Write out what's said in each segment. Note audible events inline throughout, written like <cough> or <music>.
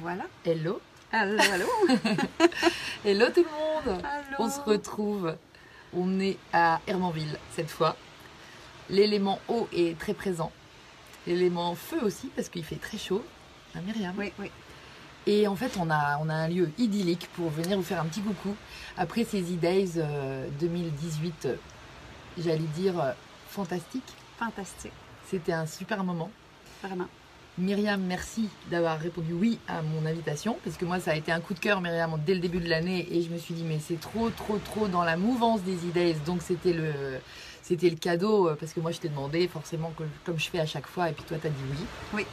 Voilà. Hello. Allô, allô. <laughs> Hello tout le monde. Allô. On se retrouve. On est à Hermanville cette fois. L'élément eau est très présent. L'élément feu aussi parce qu'il fait très chaud. À Myriam. Oui, oui. Et en fait, on a, on a un lieu idyllique pour venir vous faire un petit coucou. Après ces E-Days euh, 2018, euh, j'allais dire euh, fantastique. Fantastique. C'était un super moment. Vraiment. Myriam, merci d'avoir répondu oui à mon invitation, parce que moi ça a été un coup de cœur, Myriam, dès le début de l'année, et je me suis dit mais c'est trop, trop, trop dans la mouvance des E-Days, donc c'était le, c'était le cadeau, euh, parce que moi je t'ai demandé forcément, comme je fais à chaque fois, et puis toi t'as dit oui. Oui.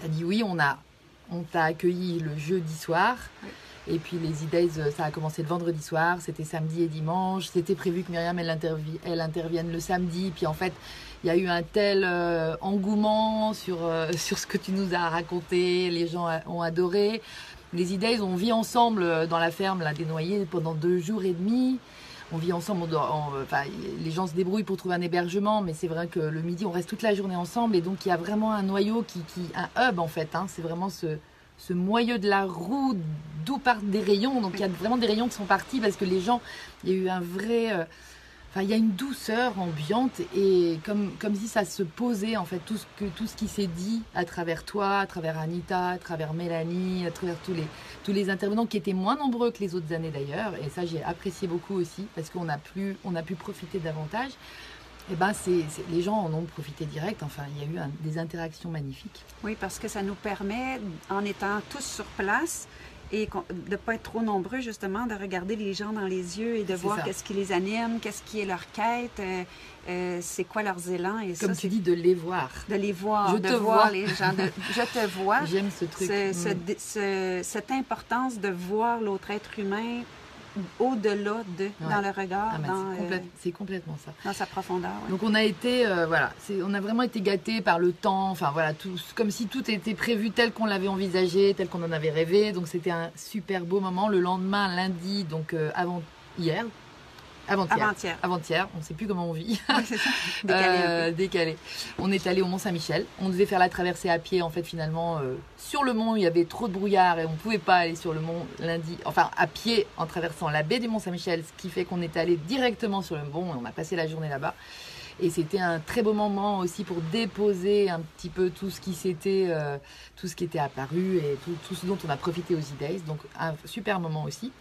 T'as dit oui, on a, on t'a accueilli le jeudi soir. Oui. Et puis les E-Days, euh, ça a commencé le vendredi soir, c'était samedi et dimanche. C'était prévu que Myriam, elle, intervi- elle intervienne le samedi. Puis en fait, il y a eu un tel euh, engouement sur, euh, <laughs> sur ce que tu nous as raconté. Les gens ont adoré. Les E-Days, on vit ensemble euh, dans la ferme là, des Noyers pendant deux jours et demi. On vit ensemble, enfin, les gens se débrouillent pour trouver un hébergement, mais c'est vrai que le midi, on reste toute la journée ensemble. Et donc, il y a vraiment un noyau, qui, qui un hub en fait. hein. c'est vraiment ce, ce moyeu de la roue d'où partent des rayons. Donc il y a vraiment des rayons qui sont partis parce que les gens, il y a eu un vrai... euh, Enfin, il y a une douceur ambiante et comme, comme si ça se posait en fait tout ce, que, tout ce qui s'est dit à travers toi, à travers Anita, à travers Mélanie, à travers tous les, tous les intervenants qui étaient moins nombreux que les autres années d'ailleurs. Et ça, j'ai apprécié beaucoup aussi parce qu'on a, a pu profiter davantage. Et ben, c'est, les gens en ont profité direct. Enfin, il y a eu des interactions magnifiques. Oui, parce que ça nous permet, en étant tous sur place et de ne pas être trop nombreux, justement, de regarder les gens dans les yeux et de voir qu'est-ce qui les anime, qu'est-ce qui est leur quête, euh, euh, c'est quoi leurs élans. Et Comme ça, tu dis, de les voir. de les voir, Je de te voir vois. les gens. de- je te <laughs> vois. J'aime ce truc. Ce- ce- Mm. ce- cette importance de voir l'autre être humain au-delà de, dans le regard, Ah, c'est, euh, c'est complètement ça. dans sa profondeur. ouais. Donc on a été, euh, voilà, on a vraiment été gâtés par le temps, enfin voilà, tout, comme si tout était prévu tel qu'on l'avait envisagé, tel qu'on en avait rêvé. Donc c'était un super beau moment. Le lendemain, lundi, donc euh, avant hier, avant-hier, Avant-hier. on ne sait plus comment on vit. Oui, c'est ça. <laughs> Décalé. Euh, décalé. On est allé au Mont Saint-Michel. On devait faire la traversée à pied. En fait, finalement, euh, sur le mont, il y avait trop de brouillard et on pouvait pas aller sur le mont lundi. Enfin, à pied en traversant la baie du Mont Saint-Michel, ce qui fait qu'on est allé directement sur le mont et on a passé la journée là-bas. Et c'était un très beau moment aussi pour déposer un petit peu tout ce qui s'était, euh, tout ce qui était apparu et tout, tout ce dont on a profité aux E-Days. Donc un super moment aussi.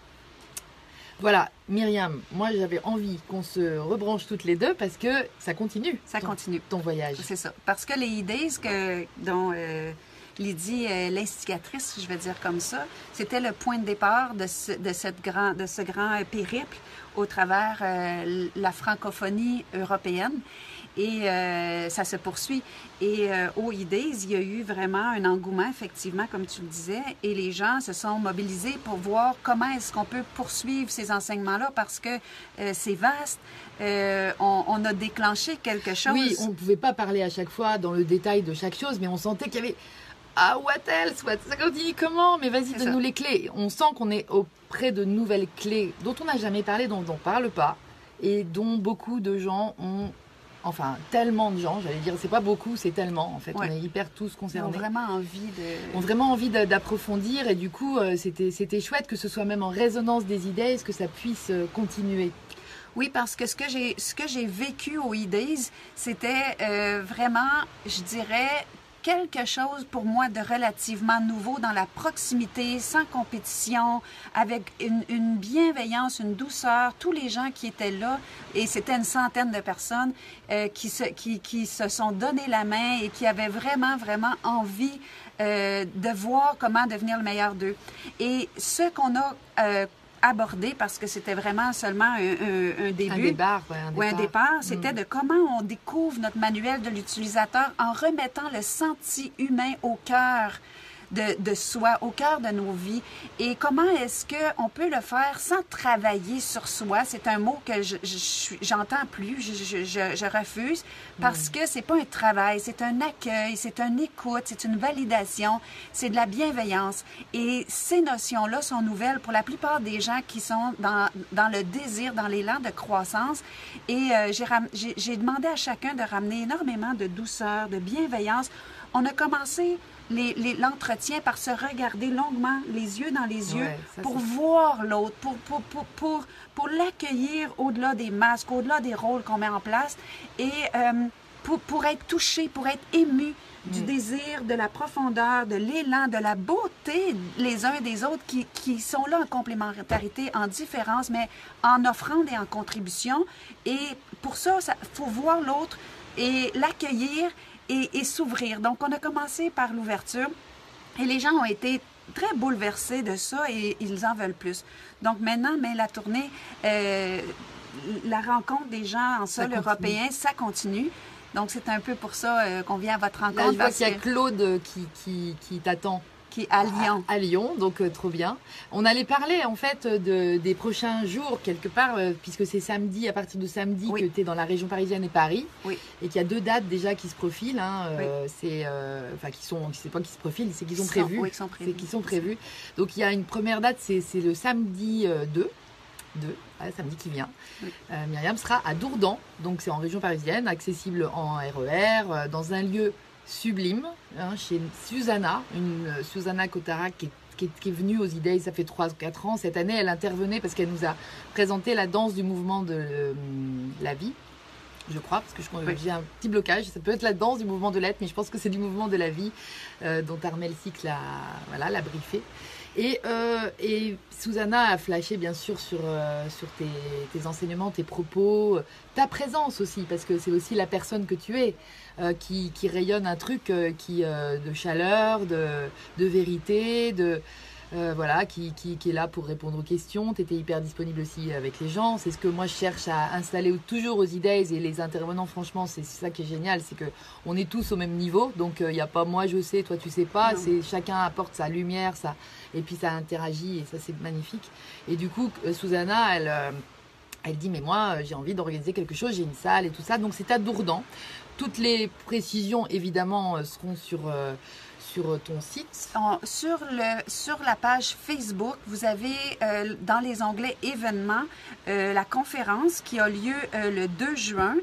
Voilà, Myriam, moi j'avais envie qu'on se rebranche toutes les deux parce que ça continue. Ça ton- continue. Ton voyage. C'est ça. Parce que les idées que, dont euh, Lydie est l'instigatrice, je vais dire comme ça, c'était le point de départ de ce, de cette grand, de ce grand périple au travers euh, la francophonie européenne. Et euh, ça se poursuit. Et euh, au IDES, il y a eu vraiment un engouement, effectivement, comme tu le disais, et les gens se sont mobilisés pour voir comment est-ce qu'on peut poursuivre ces enseignements-là parce que euh, c'est vaste. On, on a déclenché quelque chose. Oui, on ne pouvait pas parler à chaque fois dans le détail de chaque chose, mais on sentait qu'il y avait ah what else, what ça continue comment, mais vas-y donne-nous les clés. On sent qu'on est auprès de nouvelles clés dont on n'a jamais parlé, dont on ne parle pas, et dont beaucoup de gens ont, enfin tellement de gens, j'allais dire, c'est pas beaucoup, c'est tellement en fait, Ouais. on est hyper tous concernés. vraiment envie de. ont vraiment envie d'a- d'approfondir et du coup euh, c'était c'était chouette que ce soit même en résonance des idées, est-ce que ça puisse euh, continuer? Oui, parce que ce que j'ai ce que j'ai vécu au E-Days, c'était euh, vraiment, je dirais, quelque chose pour moi de relativement nouveau dans la proximité, sans compétition, avec une, bienveillance, une douceur. Tous les gens qui étaient là, et c'était une centaine de personnes euh, qui, se, qui, qui se sont donné la main et qui avaient vraiment, vraiment envie euh, de voir comment devenir le meilleur d'eux. Et ce qu'on a euh, abordé, parce que c'était vraiment seulement un, un- un début, Un départ, ouais, un ou un départ. départ, c'était de comment on découvre notre manuel de l'utilisateur en remettant le senti humain au cœur de, de soi, au cœur de nos vies. Et comment est-ce qu'on peut le faire sans travailler sur soi? C'est un mot que je, je j'entends plus, je, je- je- refuse, parce que c'est pas un travail, c'est un accueil, c'est une écoute, c'est une validation, c'est de la bienveillance. Et ces notions-là sont nouvelles pour la plupart des gens qui sont dans, dans le désir, dans l'élan de croissance. Et euh, j'ai demandé à chacun de ramener énormément de douceur, de bienveillance. On a commencé l'entretien par se regarder longuement, les yeux dans les yeux, Ouais, ça, pour voir l'autre, pour, pour, pour, pour, pour l'accueillir au-delà des masques, au-delà des rôles qu'on met en place, et euh, pour, pour être touché, pour être ému du désir, de la profondeur, de l'élan, de la beauté les uns des autres qui, qui sont là en complémentarité, en différence, mais en offrande et en contribution. Et pour ça, il faut voir l'autre et l'accueillir et, et s'ouvrir. Donc, on a commencé par l'ouverture et les gens ont été très bouleversés de ça et ils en veulent plus. Donc maintenant, mais la tournée, euh, la rencontre des gens en sol européen, ça continue. Donc c'est un peu pour ça euh, qu'on vient à votre Là, rencontre je vois qu'il y a Claude euh, qui, qui, qui t'attend qui à Lyon. à, à Lyon, donc euh, trop bien. On allait parler en fait de, des prochains jours quelque part, euh, puisque c'est samedi, à partir de samedi Oui. que tu es dans la région parisienne et Paris, Oui. et qu'il y a deux dates déjà qui se profilent. hein, euh, C'est, enfin, qui sont, c'est pas qui se profilent, c'est qu'ils ont Qui sont- prévus. C'est qui sont prévus. Donc il y a une première date, c'est, le samedi euh, 2. 2, ouais, samedi qui vient. Oui. Euh, Myriam sera à Dourdan, donc c'est en région parisienne, accessible en RER, euh, dans un lieu sublime, hein, chez Susanna, une euh, Susanna Kotara qui est, venue aux idées, ça fait 3-4 ans. Cette année, elle intervenait parce qu'elle nous a présenté la danse du mouvement de euh, la vie, je crois, parce que je, Oui. j'ai un petit blocage. Ça peut être la danse du mouvement de l'être, mais je pense que c'est du mouvement de la vie euh, dont Armel Sick l'a voilà, l'a briefé. Et, euh, et Susanna a flashé bien sûr sur, euh, sur tes, tes enseignements, tes propos, ta présence aussi, parce que c'est aussi la personne que tu es euh, qui, qui rayonne un truc euh, qui, euh, de chaleur, de, de vérité, de, euh, voilà, qui, qui, qui est là pour répondre aux questions. Tu étais hyper disponible aussi avec les gens. C'est ce que moi je cherche à installer toujours aux idées et les intervenants, franchement, c'est ça qui est génial, c'est que on est tous au même niveau. Donc il n'y a pas moi je sais, toi tu sais pas. C'est chacun apporte sa lumière, ça et puis ça interagit et ça c'est magnifique. Et du coup, euh, Susanna, elle, euh, elle dit mais moi euh, j'ai envie d'organiser quelque chose, j'ai une salle et tout ça. Donc c'est à Dourdan. Toutes les précisions évidemment euh, seront sur euh, On- sur, la page Facebook, vous avez euh, dans les onglets événements euh, la conférence qui a lieu euh, le 2 juin.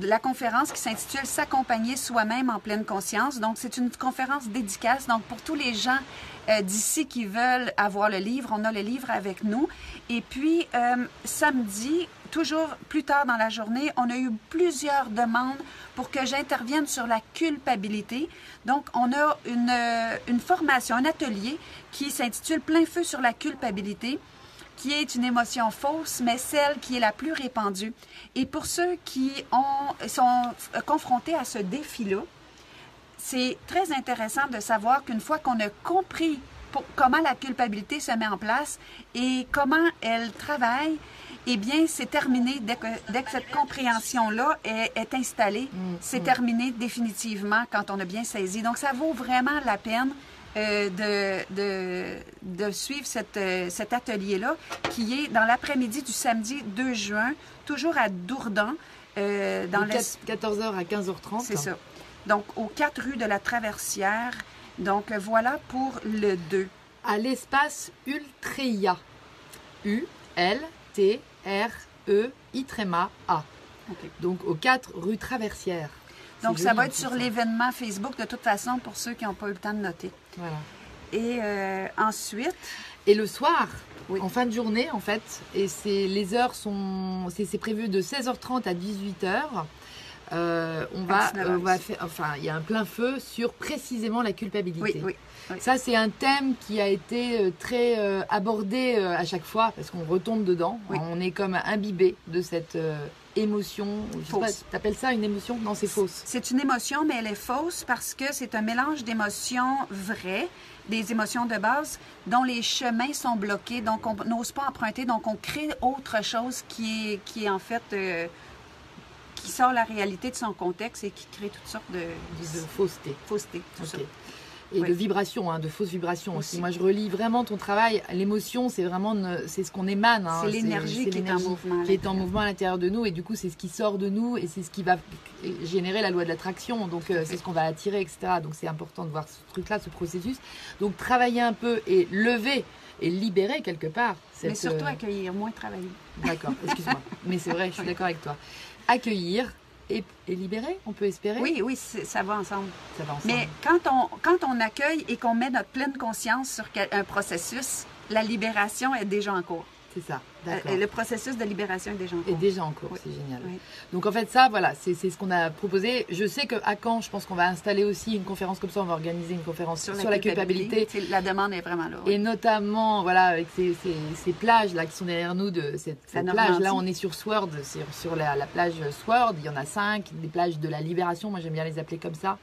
La conférence qui s'intitule S'accompagner soi-même en pleine conscience. Donc, c'est une conférence dédicace. Donc, pour tous les gens euh, d'ici qui veulent avoir le livre, on a le livre avec nous. Et puis, euh, samedi, toujours plus tard dans la journée, on a eu plusieurs demandes pour que j'intervienne sur la culpabilité. Donc, on a une, euh, une formation, un atelier qui s'intitule Plein feu sur la culpabilité qui est une émotion fausse, mais celle qui est la plus répandue. Et pour ceux qui ont, sont confrontés à ce défi-là, c'est très intéressant de savoir qu'une fois qu'on a compris pour- comment la culpabilité se met en place et comment elle travaille, eh bien, c'est terminé dès que, dès que cette compréhension-là est, est installée. c'est terminé définitivement quand on a bien saisi. Donc, ça vaut vraiment la peine euh, de, de, de suivre cette, euh, cet atelier-là qui est dans l'après-midi du samedi 2 juin, toujours à Dourdan, euh, dans De l'est. 14h à 15h30. C'est ça. Donc, aux quatre rues de la Traversière. Donc, voilà pour le 2. À l'espace Ultreia. U L T R E I tréma A. OK. Donc aux 4 rue Traversière. Donc, ça va être sur l'événement Facebook de toute façon pour ceux qui n'ont pas eu le temps de noter. Voilà. Et euh, ensuite, Et le soir, Oui. en fin de journée, en fait, et c'est les heures sont, c'est c'est prévu de 16h30 à 18h. Euh, on va, 19 on va faire, enfin, il y a un plein feu sur précisément la culpabilité. oui, oui. oui. Ça, c'est un thème qui a été euh, très euh, abordé euh, à chaque fois parce qu'on retombe dedans. On est comme imbibé de cette euh, émotion. T'appelles ça une émotion? Non, c'est fausse. C'est une émotion, mais elle est fausse parce que c'est un mélange d'émotions vraies, des émotions de base, dont les chemins sont bloqués, donc on n'ose pas emprunter, donc on crée autre chose qui est, qui est en fait, euh, qui sort la réalité de son contexte et qui crée toutes sortes de, De, fausseté. faussetés, ça. Ok. Et Oui. de vibrations, hein, de fausses vibrations aussi. Aussi. Moi, je relis vraiment ton travail. L'émotion, c'est vraiment, c'est ce qu'on émane. hein. C'est l'énergie qui est en mouvement à Qui est en l'intérieur. mouvement à l'intérieur de nous, et du coup, c'est ce qui sort de nous, et c'est ce qui va générer la loi de l'attraction. Donc, euh, c'est ce qu'on va attirer, etc. Donc, c'est important de voir ce truc-là, ce processus. Donc, travailler un peu et lever et libérer quelque part. Mais cette, surtout euh, accueillir, moins travailler. D'accord, excuse-moi. <laughs> Mais c'est vrai, je suis d'accord avec toi. Accueillir et, et libérer, on peut espérer. Oui, oui, ça va ensemble. Ça va ensemble. Mais quand on, quand on accueille et qu'on met notre pleine conscience sur un processus, la libération est déjà en cours. C'est ça, Euh, d'accord. le processus de libération est déjà en est cours. déjà en cours, Oui. c'est génial. Oui. Donc en fait ça, voilà, c'est ce qu'on a proposé. Je sais qu'à Caen, je pense qu'on va installer aussi une conférence comme ça, on va organiser une conférence sur, la, culpabilité. La demande est vraiment là. oui. Et notamment, voilà, avec ces, ces, ces plages là qui sont derrière nous, de cette, La cette plage. Là, on est sur Sword, sur, sur la, la plage Sword. Il y en a cinq, des plages de la libération. Moi, j'aime bien les appeler comme ça.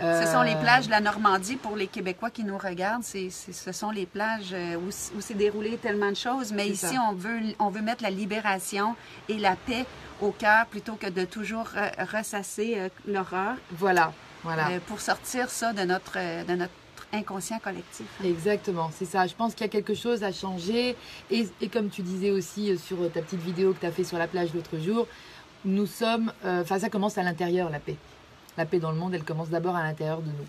Ce sont les Euh, plages de la Normandie pour les Québécois qui nous regardent. C'est, ce sont les plages euh, où, s'est déroulé tellement de choses. Mais ici, ça. on veut, on veut mettre la libération et la paix au cœur plutôt que de toujours euh, ressasser l'horreur Voilà, voilà. euh, pour sortir ça de notre, de notre inconscient collectif. Exactement, c'est ça. Je pense qu'il y a quelque chose à changer. Et, et comme tu disais aussi sur ta petite vidéo que tu as fait sur la plage l'autre jour, nous sommes. euh, Enfin, ça commence à l'intérieur, la paix. La paix dans le monde, elle commence d'abord à l'intérieur de nous.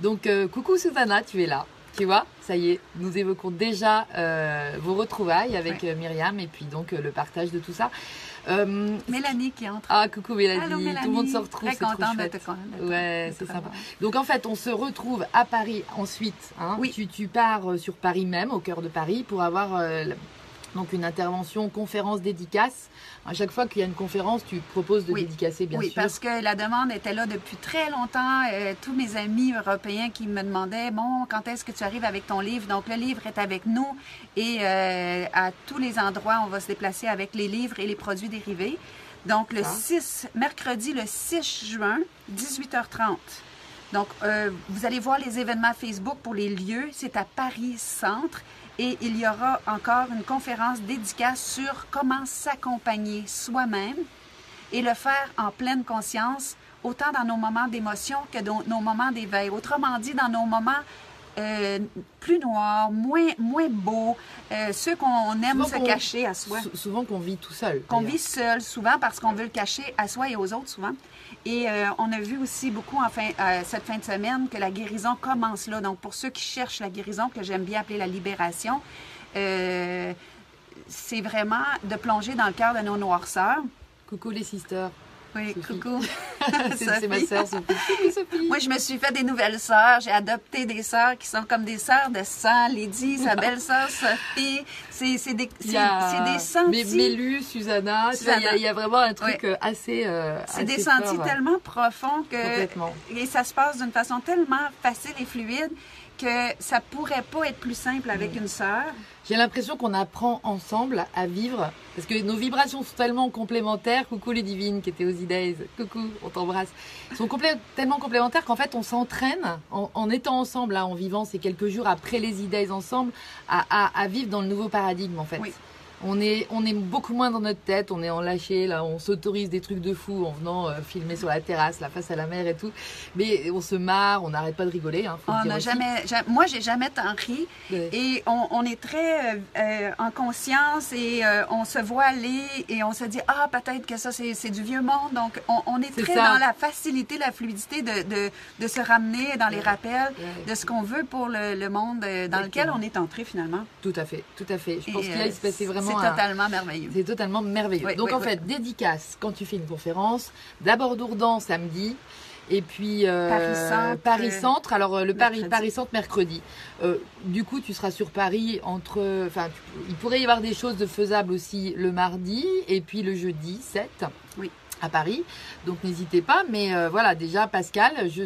Donc, euh, coucou Susanna, tu es là. Tu vois, ça y est, nous évoquons déjà euh, vos retrouvailles avec euh, Myriam et puis donc euh, le partage de tout ça. Euh, Mélanie qui entre. ah, coucou Mélanie, Allô, Mélanie. tout le monde se retrouve, Très contente de chouette. te connaître. Ouais, c'est sympa. Donc en fait, on se retrouve à Paris ensuite. hein. Oui. Tu, tu pars sur Paris même, au cœur de Paris, pour avoir donc une intervention, conférence, dédicace. À chaque fois qu'il y a une conférence, tu proposes de Oui. dédicacer, bien oui, sûr. parce que la demande était là depuis très longtemps. Euh, tous mes amis européens qui me demandaient, bon, quand est-ce que tu arrives avec ton livre? Donc, le livre est avec nous et euh, à tous les endroits, on va se déplacer avec les livres et les produits dérivés. Donc, le Ah. 6, mercredi le 6 juin, 18h30. Donc, euh, vous allez voir les événements Facebook pour les lieux. C'est à Paris Centre. Et il y aura encore une conférence dédicace sur comment s'accompagner soi-même et le faire en pleine conscience, autant dans nos moments d'émotion que dans nos moments d'éveil. Autrement dit, dans nos moments euh, plus noirs, moins, moins beaux, euh, ceux qu'on aime Souvent se cacher à soi Sou- souvent qu'on vit tout seul. qu'on vit seul souvent parce qu'on veut le cacher à soi et aux autres souvent. Et euh, on a vu aussi beaucoup euh, cette fin de semaine que la guérison commence là. Donc pour ceux qui cherchent la guérison, que j'aime bien appeler la libération, euh, c'est vraiment de plonger dans le cœur de nos noirceurs. Coucou les sisters. Oui, Sophie. coucou. <laughs> <laughs> c'est ma sœur Sophie. Sophie. Moi, je me suis fait des nouvelles sœurs. J'ai adopté des sœurs qui sont comme des sœurs de sang. Lydie, sa belle-sœur Sophie. C'est des, a des sentis. Mé- Mélu, Susanna, il y a- Susanna. il y, a vraiment un truc euh, assez. euh, C'est des sentis ouais. tellement profonds que Complètement. et ça se passe d'une façon tellement facile et fluide que ça pourrait pas être plus simple avec une sœur? J'ai l'impression qu'on apprend ensemble à vivre parce que nos vibrations sont tellement complémentaires. Coucou les divines qui étaient aux E-Days. Coucou, on t'embrasse. Ils sont tellement complémentaires qu'en fait on s'entraîne en, en étant ensemble, là, en vivant ces quelques jours après les E-Days ensemble, à, à- à vivre dans le nouveau paradigme en fait. Oui. On est, on est beaucoup moins dans notre tête, on est en lâché, là, on s'autorise des trucs de fou en venant euh, filmer sur la terrasse, la face à la mer et tout. Mais on se marre, on n'arrête pas de rigoler. Hein, On n'a aussi. jamais, ja- moi j'ai jamais tant ri Ouais. et on, on est très euh, euh, en conscience et euh, on se voit aller et on se dit ah peut-être que ça c'est du vieux monde donc on, on est très ça. dans la facilité, la fluidité de, de, de se ramener dans les rappels Ouais. de ce qu'on veut pour le, le monde dans lequel on est entré finalement. Tout à fait, tout à fait. Je pense qu'il euh, il se passait vraiment c'est un- totalement merveilleux. C'est totalement merveilleux. Oui, Donc oui, en oui. fait, dédicace quand tu fais une conférence. D'abord Dourdan samedi. Et puis euh, Paris Centre. Alors euh, le Paris mercredi. Paris Centre mercredi. Euh, du coup, tu seras sur Paris entre. Enfin, tu- il pourrait y avoir des choses de faisables aussi le mardi et puis le jeudi 7. Oui. À Paris, donc n'hésitez pas. Mais euh, voilà, déjà Pascal, je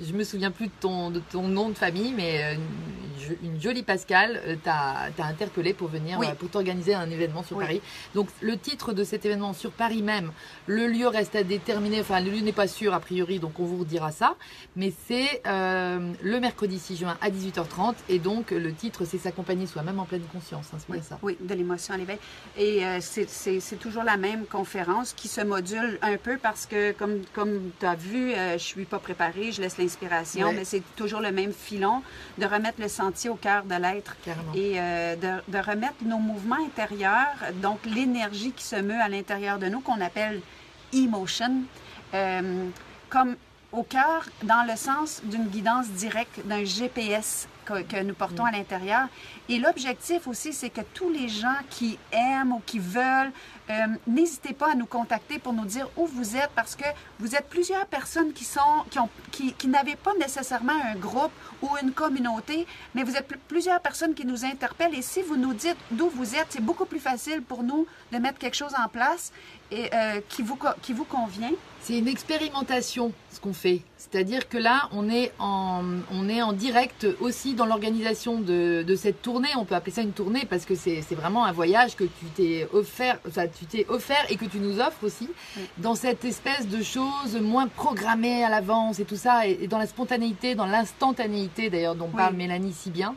je me souviens plus de ton de ton nom de famille, mais euh, une, jo- une jolie Pascal euh, t'a t'a interpellé pour venir Oui. euh, pour t'organiser un événement sur Oui. Paris. Donc le titre de cet événement sur Paris même, le lieu reste à déterminer, enfin le lieu n'est pas sûr a priori, donc on vous redira ça, mais c'est euh, le mercredi 6 juin à 18h30 et donc le titre c'est s'accompagner soi-même en pleine conscience, hein, c'est Oui, bien ça. oui, de l'émotion à l'éveil. Et euh, c'est- c'est c'est toujours la même conférence qui se module un peu parce que, comme, comme tu as vu, euh, je suis pas préparée, je laisse l'inspiration, mais c'est toujours le même filon de remettre le sentier au cœur de l'être et euh, de, de remettre nos mouvements intérieurs, donc l'énergie qui se meut à l'intérieur de nous, qu'on appelle emotion, euh, comme au cœur, dans le sens d'une guidance directe, d'un GPS que, que nous portons à l'intérieur. Et l'objectif aussi, c'est que tous les gens qui aiment ou qui veulent, euh, n'hésitez pas à nous contacter pour nous dire où vous êtes parce que vous êtes plusieurs personnes qui sont qui ont qui, qui n'avaient pas nécessairement un groupe ou une communauté, mais vous êtes pl- plusieurs personnes qui nous interpellent et si vous nous dites d'où vous êtes, c'est beaucoup plus facile pour nous de mettre quelque chose en place et euh, qui vous qui vous convient. C'est une expérimentation ce qu'on fait. C'est-à-dire que là, on est en, on est en direct aussi dans l'organisation de, de cette tournée. On peut appeler ça une tournée parce que c'est c'est vraiment un voyage que tu t'es offert, enfin, tu t'es offert et que tu nous offres aussi Oui. dans cette espèce de choses moins programmées à l'avance et tout ça, et, et dans la spontanéité, dans l'instantanéité d'ailleurs dont Oui. parle Mélanie si bien.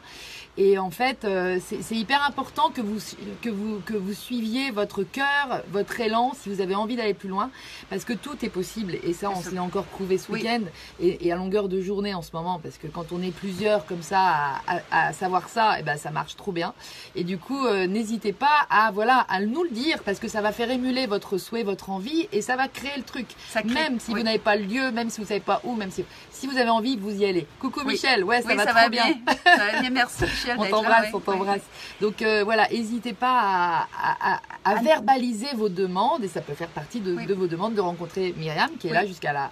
Et en fait, euh, c'est hyper important que vous, que, vous, que vous suiviez votre cœur, votre élan, si vous avez envie d'aller plus loin, parce que tout est possible. Et ça, on se l'est encore prouvé ce Oui. week-end, et, et à longueur de journée en ce moment, parce que quand on est plusieurs comme ça à, à- à savoir ça, et ben ça marche trop bien. Et du coup, euh, n'hésitez pas à voilà à nous le dire, parce que ça va faire émuler votre souhait, votre envie, et ça va créer le truc. Ça crée- Même si oui. vous n'avez pas le lieu, même si vous savez pas où, même si si vous avez envie, vous y allez. Coucou Oui. Michel, ouais, ça va ça va bien. ça va bien. Merci Michel. <laughs> on t'embrasse, on t'embrasse. Donc euh, voilà, n'hésitez pas à, à- à- à À- verbaliser vos demandes et ça peut faire partie de, Oui. de vos demandes de rencontrer Myriam qui est Oui. là jusqu'à la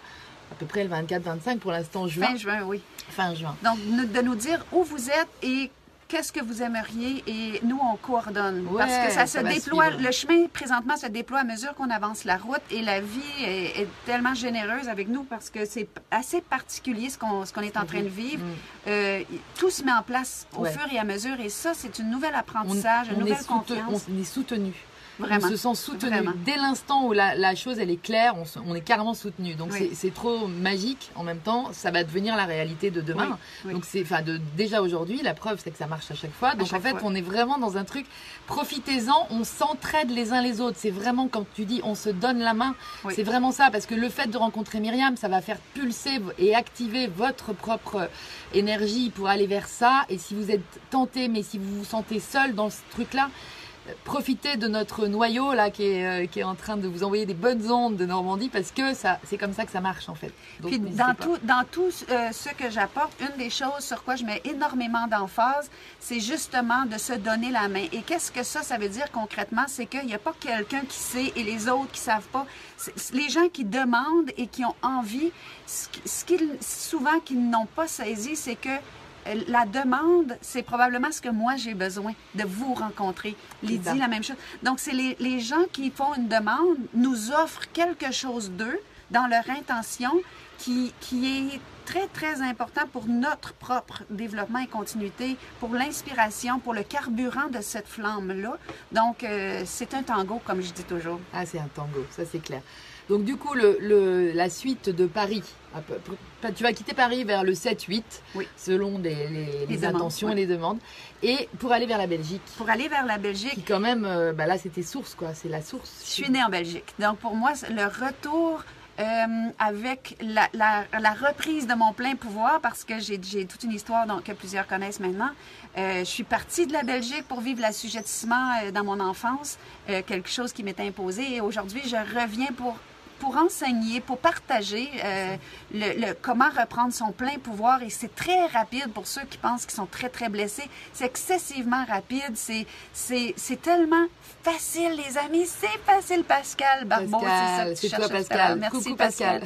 à peu près le 24-25 pour l'instant juin, Fin juin, oui. fin juin. Donc, de nous dire où vous êtes et qu'est-ce que vous aimeriez et nous, on coordonne. Ouais, Parce que ça se ça déploie, suivre. le chemin présentement se déploie à mesure qu'on avance la route et la vie est, est tellement généreuse avec nous parce que c'est assez particulier ce qu'on est en train de vivre. Mm. Euh, tout se met en place au Ouais. fur et à mesure et ça, c'est une nouvelle On, apprentissage, une on nouvelle confiance. on est soutenu. Vraiment. On se sent soutenu. Vraiment. Dès l'instant où la, la chose elle est claire, on, se- on est carrément soutenu. Donc Oui. c'est- trop magique. En même temps, ça va devenir la réalité de demain. Oui. Donc c'est, enfin, de déjà aujourd'hui, la preuve c'est que ça marche à chaque fois. Donc chaque en fait, fois. on est vraiment dans un truc. Profitez-en, on s'entraide les uns les autres. C'est vraiment quand tu dis on se donne la main. Oui. C'est vraiment ça parce que le fait de rencontrer Myriam, ça va faire pulser et activer votre propre énergie pour aller vers ça. Et si vous êtes tenté, mais si vous vous sentez seul dans ce truc-là, profitez de notre noyau là qui est, euh, qui est en train de vous envoyer des bonnes ondes de Normandie parce que ça, c'est comme ça que ça marche en fait. Donc, Puis dans tout, dans tout euh, ce que j'apporte, une des choses sur quoi je mets énormément d'emphase, c'est justement de se donner la main. Et qu'est-ce que ça, ça veut dire concrètement? C'est qu'il n'y a pas quelqu'un qui sait et les autres qui savent pas. Les gens qui demandent et qui ont envie, ce qui- ce qu'ils, souvent qu'ils n'ont pas saisi, c'est que la demande, c'est probablement ce que moi j'ai besoin de vous rencontrer. Lydie, la même chose. Donc, c'est les, les gens qui font une demande nous offrent quelque chose d'eux dans leur intention qui, qui est très, très important pour notre propre développement et continuité, pour l'inspiration, pour le carburant de cette flamme-là. Donc, euh, c'est un tango, comme je dis toujours. Ah, c'est un tango, ça c'est clair. Donc du coup, le, le- la suite de Paris, près- tu vas quitter Paris vers le 7-8, Oui. selon les, les- les Les demandes, intentions ouais. et les demandes, et pour aller vers la Belgique, Pour aller vers la qui Belgique, quand même, euh, bah là c'était source quoi, c'est la source. je suis née en Belgique. Donc, pour moi, le retour euh, avec la, la- la reprise de mon plein pouvoir, parce que j'ai toute une histoire donc, que plusieurs connaissent maintenant. Euh, je suis partie de la Belgique pour vivre l'assujettissement euh, dans mon enfance, quelque chose qui m'était imposé. Et aujourd'hui, je reviens pour pour enseigner, pour partager euh, le, le- comment reprendre son plein pouvoir. Et c'est très rapide pour ceux qui pensent qu'ils sont très, très blessés. C'est excessivement rapide. C'est, c'est, c'est tellement facile, les amis. C'est facile, Pascal Barbeau. Pascal, c'est ça que tu toi. Pascal. Merci, Coucou, Pascal.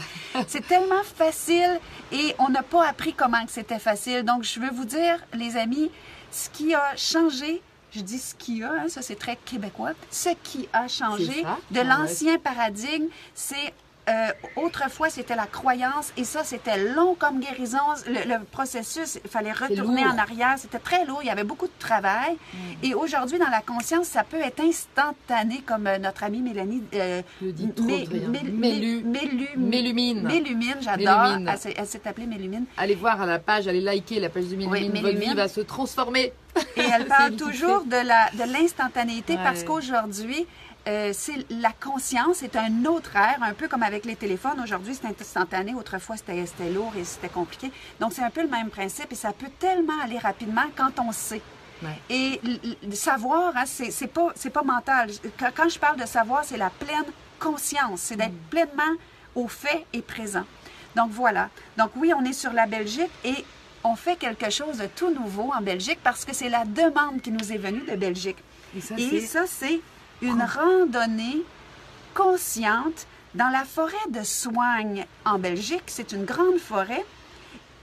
c'est tellement facile et on n'a pas appris comment que c'était facile. Donc, je veux vous dire, les amis, ce qui a changé, je dis ce qui a, hein, ça c'est très québécois, ce qui a changé de Ah ouais. l'ancien paradigme, c'est euh, autrefois c'était la croyance et ça c'était long comme guérison. Le, le processus, il fallait retourner en arrière, c'était très lourd, il y avait beaucoup de travail. Et aujourd'hui dans la conscience, ça peut être instantané comme euh, notre amie Mélanie euh, Le dit trop Mé- de rien. Mé- Mélu- Mélu- Mélumine. Mélumine, j'adore. Elle s'est- Elle s'est appelée Mélumine. Allez voir à la page, allez liker la page de Mélumine, Oui, votre vie va se transformer. Et elle <laughs> parle toujours de l'instantanéité Ouais. parce qu'aujourd'hui, euh, c'est la conscience c'est un autre ère, un peu comme avec les téléphones. Aujourd'hui, c'est instantané. Autrefois, c'était lourd et c'était compliqué. Donc, c'est un peu le même principe et ça peut tellement aller rapidement quand on sait. Ouais. Et l- l- savoir, hein, c'est pas, mental. Quand, quand je parle de savoir, c'est la pleine conscience. C'est d'être pleinement au fait et présent. Donc voilà. Donc oui, on est sur la Belgique et on fait quelque chose de tout nouveau en Belgique parce que c'est la demande qui nous est venue de Belgique. Et ça, c'est une randonnée consciente dans la forêt de Soigne en Belgique. C'est une grande forêt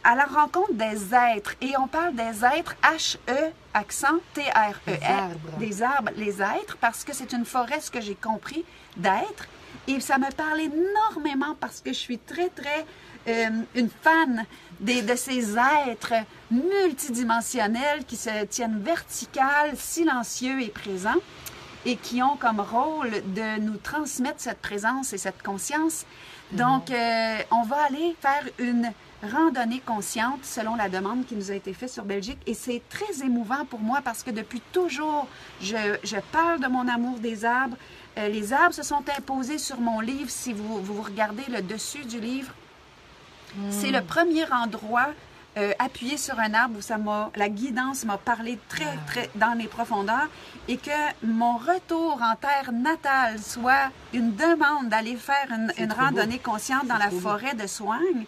à la rencontre des êtres. Et on parle des êtres H-E, accent T-R-E-R. Des arbres. Des arbres, les êtres, parce que c'est une forêt, ce que j'ai compris, d'êtres. Et ça me parle énormément parce que je suis très, très euh, une fan des, de ces êtres multidimensionnels qui se tiennent verticales, silencieux et présents et qui ont comme rôle de nous transmettre cette présence et cette conscience. Donc, euh, on va aller faire une randonnée consciente selon la demande qui nous a été faite sur Belgique. Et c'est très émouvant pour moi parce que depuis toujours, je, je parle de mon amour des arbres. Euh, les arbres se sont imposés sur mon livre. Si vous, vous regardez le dessus du livre, c'est le premier endroit euh, appuyé sur un arbre où ça m'a, la guidance m'a parlé très, très dans les profondeurs et que mon retour en terre natale soit une demande d'aller faire une, randonnée consciente dans la beau. forêt de Soigne,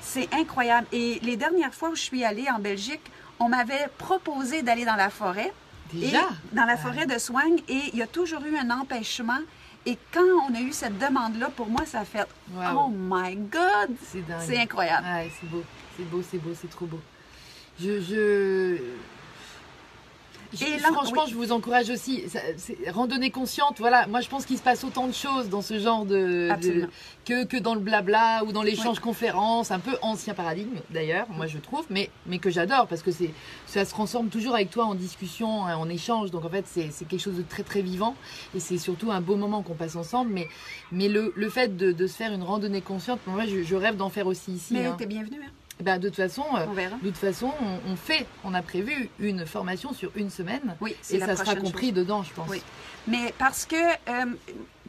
c'est incroyable. Et les dernières fois où je suis allée en Belgique, on m'avait proposé d'aller dans la forêt. Déjà? Et dans la forêt de Soigne et il y a toujours eu un empêchement. Et quand on a eu cette demande-là, pour moi, ça a fait Wow. Oh my God! C'est incroyable. Ouais, c'est beau, c'est beau, c'est beau, c'est trop beau. Je, je... je- Et là, franchement, oui. je vous encourage aussi. Ça- Randonnée consciente, voilà. Moi, je pense qu'il se passe autant de choses dans ce genre de, que que dans le blabla ou dans l'échange conférence, un peu ancien paradigme d'ailleurs. Moi, je trouve, mais mais que j'adore parce que c'est ça se transforme toujours avec toi en discussion, hein, en échange. Donc en fait, c'est c'est quelque chose de très très vivant et c'est surtout un beau moment qu'on passe ensemble. Mais mais le, le fait de, de se faire une randonnée consciente, moi, je, je rêve d'en faire aussi ici. Mais hein. t'es bienvenue, hein? Eh ben, de toute façon, euh, on verra. de toute façon, on, on fait, on a prévu une formation sur une semaine. Oui, Et la ça sera compris chose. dedans, je pense. Oui. Mais parce que euh,